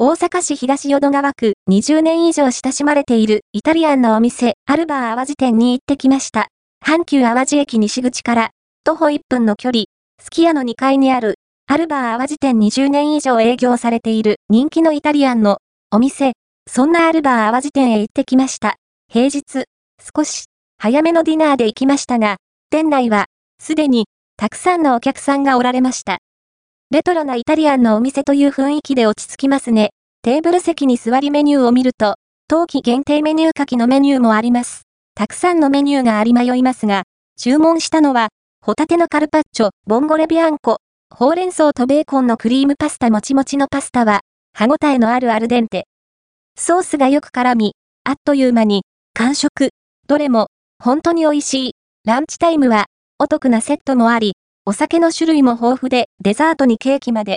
大阪市東淀川区20年以上親しまれているイタリアンのお店、アルバー淡路店に行ってきました。阪急淡路駅西口から徒歩1分の距離、すき家の2階にあるアルバー淡路店20年以上営業されている人気のイタリアンのお店、そんなアルバー淡路店へ行ってきました。平日、少し早めのディナーで行きましたが、店内はすでにたくさんのお客さんがおられました。レトロなイタリアンのお店という雰囲気で落ち着きますね。テーブル席に座りメニューを見ると、冬季限定メニュー書きのメニューもあります。たくさんのメニューがあり迷いますが、注文したのは、ホタテのカルパッチョ、ボンゴレビアンコ、ほうれん草とベーコンのクリームパスタもちもちのパスタは、歯ごたえのあるアルデンテ。ソースがよく絡み、あっという間に、完食。どれも、本当に美味しい。ランチタイムは、お得なセットもあり、お酒の種類も豊富で、デザートにケーキまで、